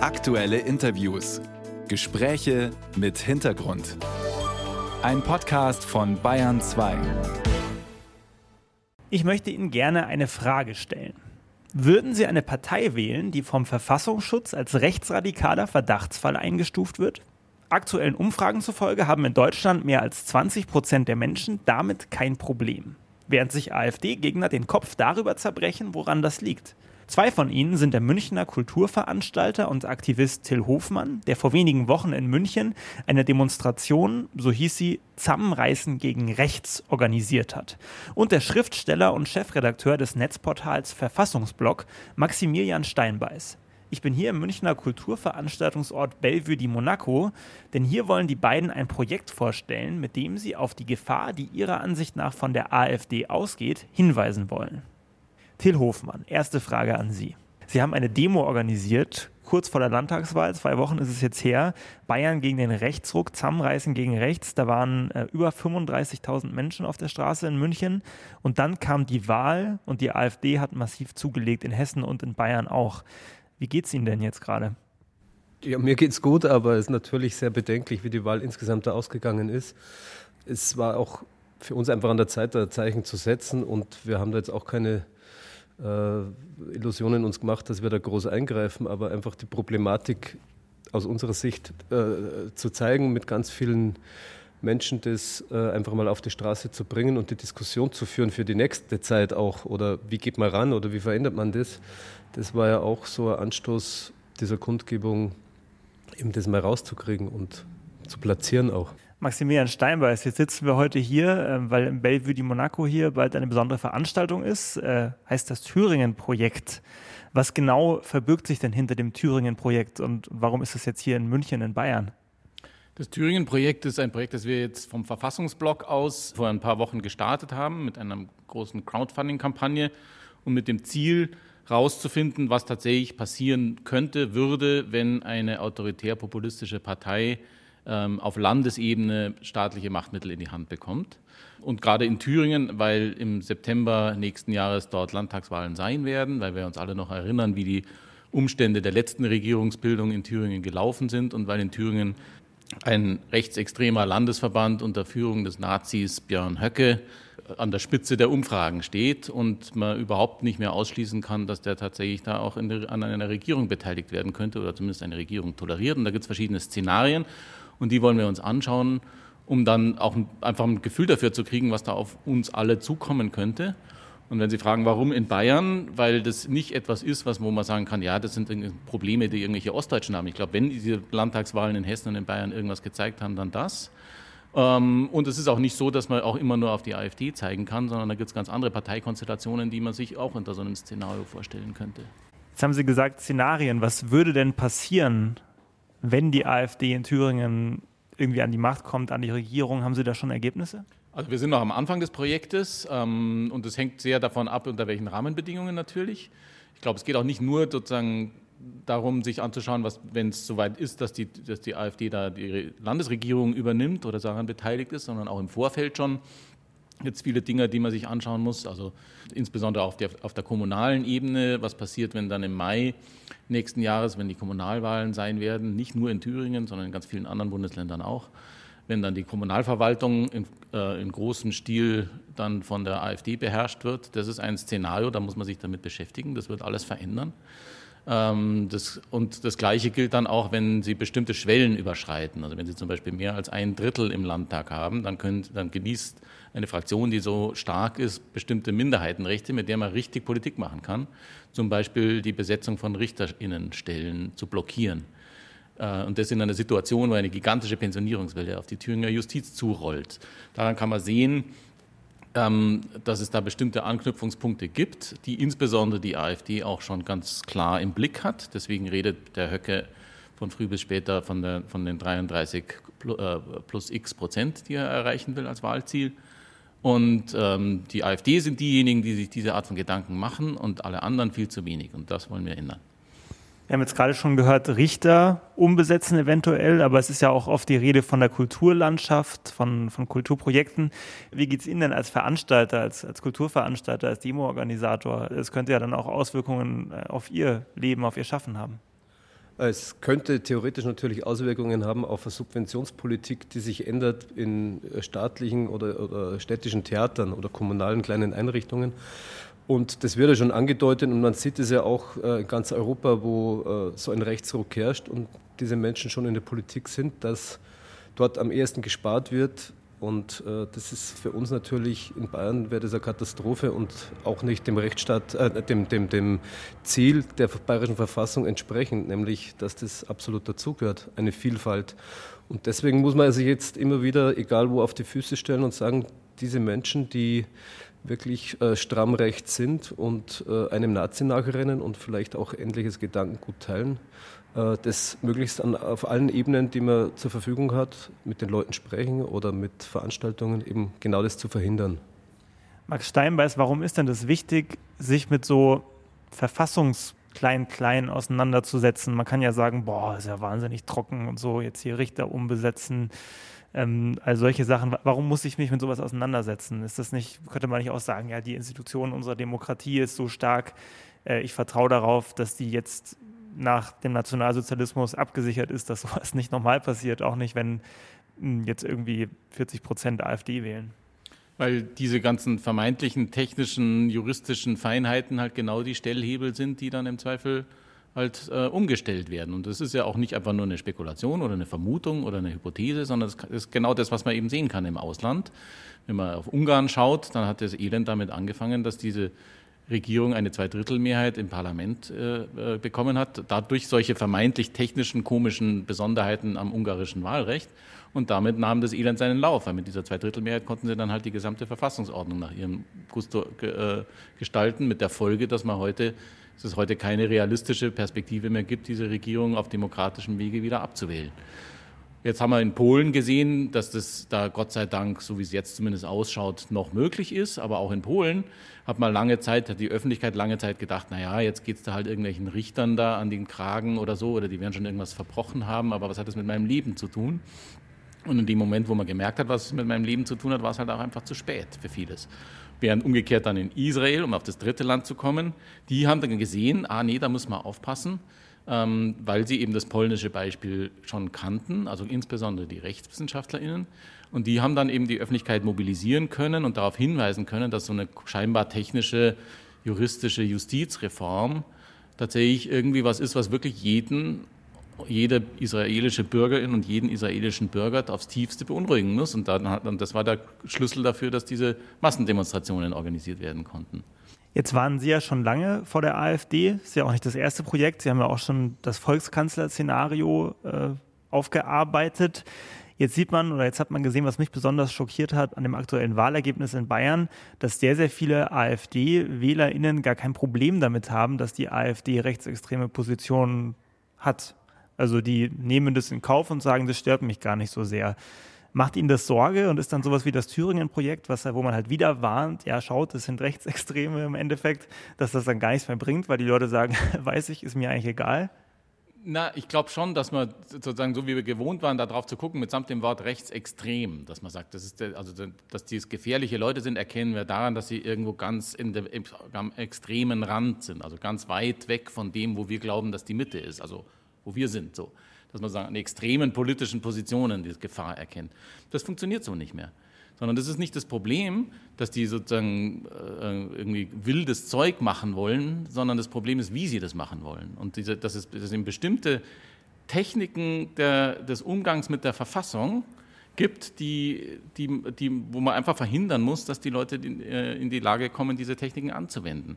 Aktuelle Interviews. Gespräche mit Hintergrund. Ein Podcast von Bayern 2. Ich möchte Ihnen gerne eine Frage stellen. Würden Sie eine Partei wählen, die vom Verfassungsschutz als rechtsradikaler Verdachtsfall eingestuft wird? Aktuellen Umfragen zufolge haben in Deutschland mehr als 20 Prozent der Menschen damit kein Problem, während sich AfD-Gegner den Kopf darüber zerbrechen, woran das liegt. Zwei von ihnen sind der Münchner Kulturveranstalter und Aktivist Till Hofmann, der vor wenigen Wochen in München eine Demonstration, so hieß sie, Zusammenreißen gegen Rechts organisiert hat. Und der Schriftsteller und Chefredakteur des Netzportals Verfassungsblog, Maximilian Steinbeiß. Ich bin hier im Münchner Kulturveranstaltungsort Bellevue di Monaco, denn hier wollen die beiden ein Projekt vorstellen, mit dem sie auf die Gefahr, die ihrer Ansicht nach von der AfD ausgeht, hinweisen wollen. Till Hofmann, erste Frage an Sie. Sie haben eine Demo organisiert, kurz vor der Landtagswahl, zwei Wochen ist es jetzt her, Bayern gegen den Rechtsruck, Zusammenreißen gegen rechts. Da waren äh, über 35.000 Menschen auf der Straße in München. Und dann kam die Wahl und die AfD hat massiv zugelegt, in Hessen und in Bayern auch. Wie geht es Ihnen denn jetzt gerade? Ja, mir geht es gut, aber es ist natürlich sehr bedenklich, wie die Wahl insgesamt da ausgegangen ist. Es war auch für uns einfach an der Zeit, da Zeichen zu setzen und wir haben da jetzt auch keine Illusionen uns gemacht, dass wir da groß eingreifen, aber einfach die Problematik aus unserer Sicht äh, zu zeigen, mit ganz vielen Menschen das äh, einfach mal auf die Straße zu bringen und die Diskussion zu führen für die nächste Zeit auch. Oder wie geht man ran oder wie verändert man das? Das war ja auch so ein Anstoß dieser Kundgebung, eben das mal rauszukriegen und zu platzieren auch. Maximilian Steinbeiß, jetzt sitzen wir heute hier, äh, weil im Bellevue di Monaco hier bald eine besondere Veranstaltung ist, äh, heißt das Thüringen-Projekt. Was genau verbirgt sich denn hinter dem Thüringen-Projekt und warum ist es jetzt hier in München in Bayern? Das Thüringen-Projekt ist ein Projekt, das wir jetzt vom Verfassungsblock aus vor ein paar Wochen gestartet haben mit einer großen Crowdfunding-Kampagne und mit dem Ziel, herauszufinden, was tatsächlich passieren könnte, würde, wenn eine autoritär-populistische Partei ähm, auf Landesebene staatliche Machtmittel in die Hand bekommt. Und gerade in Thüringen, weil im September nächsten Jahres dort Landtagswahlen sein werden, weil wir uns alle noch erinnern, wie die Umstände der letzten Regierungsbildung in Thüringen gelaufen sind und weil in Thüringen ein rechtsextremer Landesverband unter Führung des Nazis Björn Höcke an der Spitze der Umfragen steht und man überhaupt nicht mehr ausschließen kann, dass der tatsächlich da auch der, an einer Regierung beteiligt werden könnte oder zumindest eine Regierung toleriert. Und da gibt es verschiedene Szenarien und die wollen wir uns anschauen, um dann auch einfach ein Gefühl dafür zu kriegen, was da auf uns alle zukommen könnte. Und wenn Sie fragen, warum in Bayern, weil das nicht etwas ist, was wo man sagen kann, ja, das sind Probleme, die irgendwelche Ostdeutschen haben. Ich glaube, wenn diese Landtagswahlen in Hessen und in Bayern irgendwas gezeigt haben, dann das. Ähm, und es ist auch nicht so, dass man auch immer nur auf die AfD zeigen kann, sondern da gibt es ganz andere Parteikonstellationen, die man sich auch unter so einem Szenario vorstellen könnte. Jetzt haben Sie gesagt, Szenarien. Was würde denn passieren, wenn die AfD in Thüringen irgendwie an die Macht kommt, an die Regierung, haben Sie da schon Ergebnisse? Also wir sind noch am Anfang des Projektes ähm, und es hängt sehr davon ab, unter welchen Rahmenbedingungen natürlich. Ich glaube, es geht auch nicht nur sozusagen darum, sich anzuschauen, wenn es soweit ist, dass die, dass die AfD da die Landesregierung übernimmt oder daran beteiligt ist, sondern auch im Vorfeld schon jetzt viele Dinge, die man sich anschauen muss. Also insbesondere auf der, auf der kommunalen Ebene, was passiert, wenn dann im Mai nächsten Jahres, wenn die Kommunalwahlen sein werden, nicht nur in Thüringen, sondern in ganz vielen anderen Bundesländern auch, wenn dann die Kommunalverwaltung in, äh, in großem Stil dann von der AfD beherrscht wird. Das ist ein Szenario, da muss man sich damit beschäftigen. Das wird alles verändern. Ähm, das, und das Gleiche gilt dann auch, wenn Sie bestimmte Schwellen überschreiten. Also wenn Sie zum Beispiel mehr als ein Drittel im Landtag haben, dann, können, dann genießt eine Fraktion, die so stark ist, bestimmte Minderheitenrechte, mit der man richtig Politik machen kann. Zum Beispiel die Besetzung von Richterinnenstellen zu blockieren. Äh, und das in einer Situation, wo eine gigantische Pensionierungswelle auf die Thüringer Justiz zurollt. Daran kann man sehen, ähm, dass es da bestimmte Anknüpfungspunkte gibt, die insbesondere die AfD auch schon ganz klar im Blick hat. Deswegen redet der Höcke von früh bis später von, der, von den 33 äh, plus x Prozent, die er erreichen will als Wahlziel. Und ähm, die AfD sind diejenigen, die sich diese Art von Gedanken machen und alle anderen viel zu wenig. Und das wollen wir ändern. Wir haben jetzt gerade schon gehört, Richter umbesetzen eventuell, aber es ist ja auch oft die Rede von der Kulturlandschaft, von, von Kulturprojekten. Wie geht es Ihnen denn als Veranstalter, als, als Kulturveranstalter, als Demoorganisator? Es könnte ja dann auch Auswirkungen äh, auf Ihr Leben, auf Ihr Schaffen haben. Es könnte theoretisch natürlich Auswirkungen haben auf eine Subventionspolitik, die sich ändert in staatlichen oder, oder städtischen Theatern oder kommunalen kleinen Einrichtungen. Und das wird ja schon angedeutet und man sieht es ja auch äh, in ganz Europa, wo äh, so ein Rechtsruck herrscht und diese Menschen schon in der Politik sind, dass dort am ehesten gespart wird. Und äh, das ist für uns natürlich in Bayern wäre das eine Katastrophe und auch nicht dem Rechtsstaat, äh, dem, dem, dem Ziel der bayerischen Verfassung entsprechend, nämlich dass das absolut dazugehört, eine Vielfalt. Und deswegen muss man sich jetzt immer wieder, egal wo, auf die Füße stellen und sagen, diese Menschen, die wirklich äh, stramm rechts sind und äh, einem Nazi nachrennen und vielleicht auch ähnliches Gedankengut teilen, äh, das möglichst an, auf allen Ebenen, die man zur Verfügung hat, mit den Leuten sprechen oder mit Veranstaltungen eben genau das zu verhindern. Max Steinbeiß, warum ist denn das wichtig, sich mit so Verfassungsklein-Klein auseinanderzusetzen? Man kann ja sagen, boah, ist ja wahnsinnig trocken und so, jetzt hier Richter umbesetzen. Ähm, also solche Sachen, warum muss ich mich mit sowas auseinandersetzen? Ist das nicht, könnte man nicht auch sagen, ja, die Institution unserer Demokratie ist so stark, äh, ich vertraue darauf, dass die jetzt nach dem Nationalsozialismus abgesichert ist, dass sowas nicht normal passiert, auch nicht, wenn mh, hm, jetzt irgendwie 40 Prozent AfD wählen. Weil diese ganzen vermeintlichen technischen, juristischen Feinheiten halt genau die Stellhebel sind, die dann im Zweifel halt äh, umgestellt werden. Und das ist ja auch nicht einfach nur eine Spekulation oder eine Vermutung oder eine Hypothese, sondern das ist genau das, was man eben sehen kann im Ausland. Wenn man auf Ungarn schaut, dann hat das Elend damit angefangen, dass diese Regierung eine Zweidrittelmehrheit im Parlament äh, äh bekommen hat, dadurch solche vermeintlich technischen, komischen Besonderheiten am ungarischen Wahlrecht. Und damit nahm das Elend seinen Lauf, weil mit dieser Zweidrittelmehrheit konnten sie dann halt die gesamte Verfassungsordnung nach ihrem Gusto äh, gestalten, mit der Folge, dass man heute dass es heute keine realistische Perspektive mehr gibt, diese Regierung auf demokratischem Wege wieder abzuwählen. Jetzt haben wir in Polen gesehen, dass das da Gott sei Dank, so wie es jetzt zumindest ausschaut, noch möglich ist. Aber auch in Polen hat man lange Zeit, hat die Öffentlichkeit lange Zeit gedacht, naja, jetzt geht es da halt irgendwelchen Richtern da an den Kragen oder so, oder die werden schon irgendwas verbrochen haben, aber was hat das mit meinem Leben zu tun? Und in dem Moment, wo man gemerkt hat, was es mit meinem Leben zu tun hat, war es halt auch einfach zu spät für vieles. Während umgekehrt dann in Israel, um auf das dritte Land zu kommen, die haben dann gesehen, ah nee, da muss man aufpassen, weil sie eben das polnische Beispiel schon kannten, also insbesondere die RechtswissenschaftlerInnen. Und die haben dann eben die Öffentlichkeit mobilisieren können und darauf hinweisen können, dass so eine scheinbar technische, juristische Justizreform tatsächlich irgendwie was ist, was wirklich jeden jede israelische Bürgerin und jeden israelischen Bürger aufs tiefste beunruhigen muss. Und dann, das war der Schlüssel dafür, dass diese Massendemonstrationen organisiert werden konnten. Jetzt waren Sie ja schon lange vor der AfD. Ist ja auch nicht das erste Projekt. Sie haben ja auch schon das Volkskanzler-Szenario äh, aufgearbeitet. Jetzt sieht man oder jetzt hat man gesehen, was mich besonders schockiert hat an dem aktuellen Wahlergebnis in Bayern, dass sehr, sehr viele AfD-WählerInnen gar kein Problem damit haben, dass die AfD rechtsextreme Positionen hat. Also die nehmen das in Kauf und sagen, das stört mich gar nicht so sehr. Macht Ihnen das Sorge und ist dann sowas wie das Thüringen-Projekt, wo man halt wieder warnt, ja schaut, das sind Rechtsextreme im Endeffekt, dass das dann gar nichts mehr bringt, weil die Leute sagen, weiß ich, ist mir eigentlich egal? Na, ich glaube schon, dass man sozusagen, so wie wir gewohnt waren, darauf zu gucken, mitsamt dem Wort rechtsextrem, dass man sagt, das ist der, also dass dies gefährliche Leute sind, erkennen wir daran, dass sie irgendwo ganz in der, im, am extremen Rand sind, also ganz weit weg von dem, wo wir glauben, dass die Mitte ist. Also wo wir sind, so. Dass man sagen, an extremen politischen Positionen die Gefahr erkennt. Das funktioniert so nicht mehr. Sondern das ist nicht das Problem, dass die sozusagen äh, irgendwie wildes Zeug machen wollen, sondern das Problem ist, wie sie das machen wollen. Und diese, dass, es, dass eben bestimmte Techniken der, des Umgangs mit der Verfassung gibt, die, die, die, wo man einfach verhindern muss, dass die Leute in, äh, in die Lage kommen, diese Techniken anzuwenden.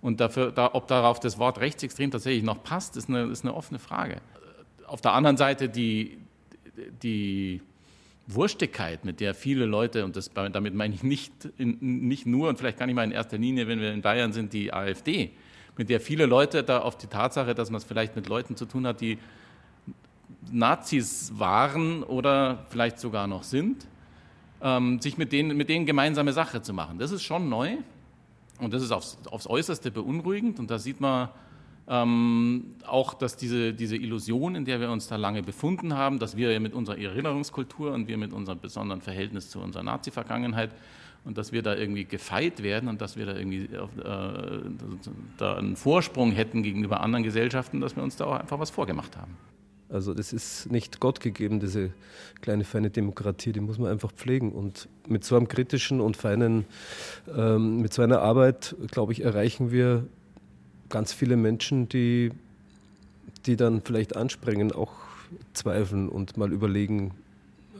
Und dafür, da, ob darauf das Wort rechtsextrem tatsächlich noch passt, ist eine, ist eine offene Frage. Auf der anderen Seite die, die Wurstigkeit, mit der viele Leute, und das, damit meine ich nicht, nicht nur und vielleicht gar nicht mal in erster Linie, wenn wir in Bayern sind, die AfD, mit der viele Leute da auf die Tatsache, dass man es vielleicht mit Leuten zu tun hat, die Nazis waren oder vielleicht sogar noch sind, ähm, sich mit denen, mit denen gemeinsame Sache zu machen. Das ist schon neu. Und das ist aufs, aufs Äußerste beunruhigend. Und da sieht man ähm, auch, dass diese, diese Illusion, in der wir uns da lange befunden haben, dass wir mit unserer Erinnerungskultur und wir mit unserem besonderen Verhältnis zu unserer Nazi-Vergangenheit und dass wir da irgendwie gefeit werden und dass wir da irgendwie auf, äh, da einen Vorsprung hätten gegenüber anderen Gesellschaften, dass wir uns da auch einfach was vorgemacht haben. Also das ist nicht Gott gegeben, diese kleine feine Demokratie, die muss man einfach pflegen. Und mit so einem kritischen und feinen, ähm, mit so einer Arbeit, glaube ich, erreichen wir ganz viele Menschen, die, die dann vielleicht anspringen, auch zweifeln und mal überlegen,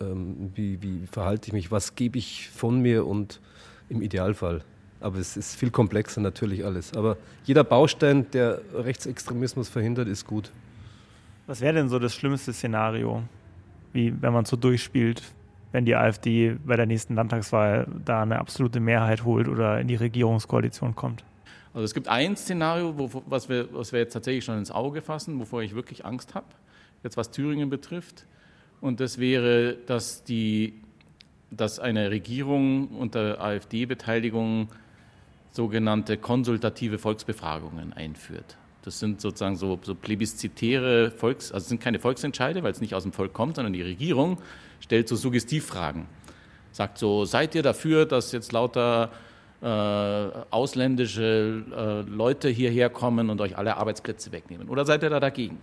ähm, wie, wie verhalte ich mich, was gebe ich von mir und im Idealfall. Aber es ist viel komplexer natürlich alles. Aber jeder Baustein, der Rechtsextremismus verhindert, ist gut. Was wäre denn so das schlimmste Szenario, wie wenn man so durchspielt, wenn die AfD bei der nächsten Landtagswahl da eine absolute Mehrheit holt oder in die Regierungskoalition kommt? Also es gibt ein Szenario, wo, was, wir, was wir jetzt tatsächlich schon ins Auge fassen, wovor ich wirklich Angst habe, jetzt was Thüringen betrifft. Und das wäre, dass, die, dass eine Regierung unter AfD-Beteiligung sogenannte konsultative Volksbefragungen einführt. Das sind sozusagen so, so plebiszitäre Volks, also sind keine Volksentscheide, weil es nicht aus dem Volk kommt, sondern die Regierung stellt so Suggestivfragen. Sagt so, seid ihr dafür, dass jetzt lauter äh, ausländische äh, Leute hierher kommen und euch alle Arbeitsplätze wegnehmen? Oder seid ihr da dagegen?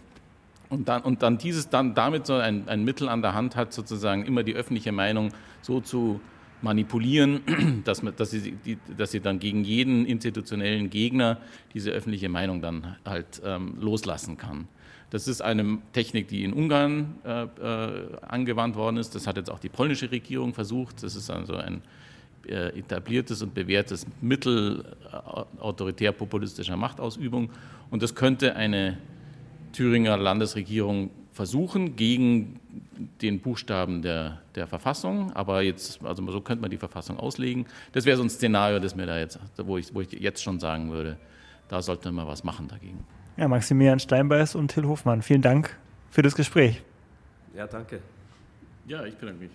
Und dann, und dann dieses dann damit so ein, ein Mittel an der Hand hat, sozusagen immer die öffentliche Meinung so zu manipulieren, dass, man, dass, sie, die, dass sie dann gegen jeden institutionellen Gegner diese öffentliche Meinung dann halt ähm, loslassen kann. Das ist eine Technik, die in Ungarn äh, äh, angewandt worden ist. Das hat jetzt auch die polnische Regierung versucht. Das ist also ein etabliertes und bewährtes Mittel äh, autoritär-populistischer Machtausübung. Und das könnte eine Thüringer Landesregierung versuchen, gegen den Buchstaben der, der Verfassung, aber jetzt, also so könnte man die Verfassung auslegen. Das wäre so ein Szenario, das mir da jetzt, wo ich, wo ich jetzt schon sagen würde, da sollte man was machen dagegen. Ja, Maximilian Steinbeiß und Till Hofmann, vielen Dank für das Gespräch. Ja, danke. Ja, ich bedanke mich.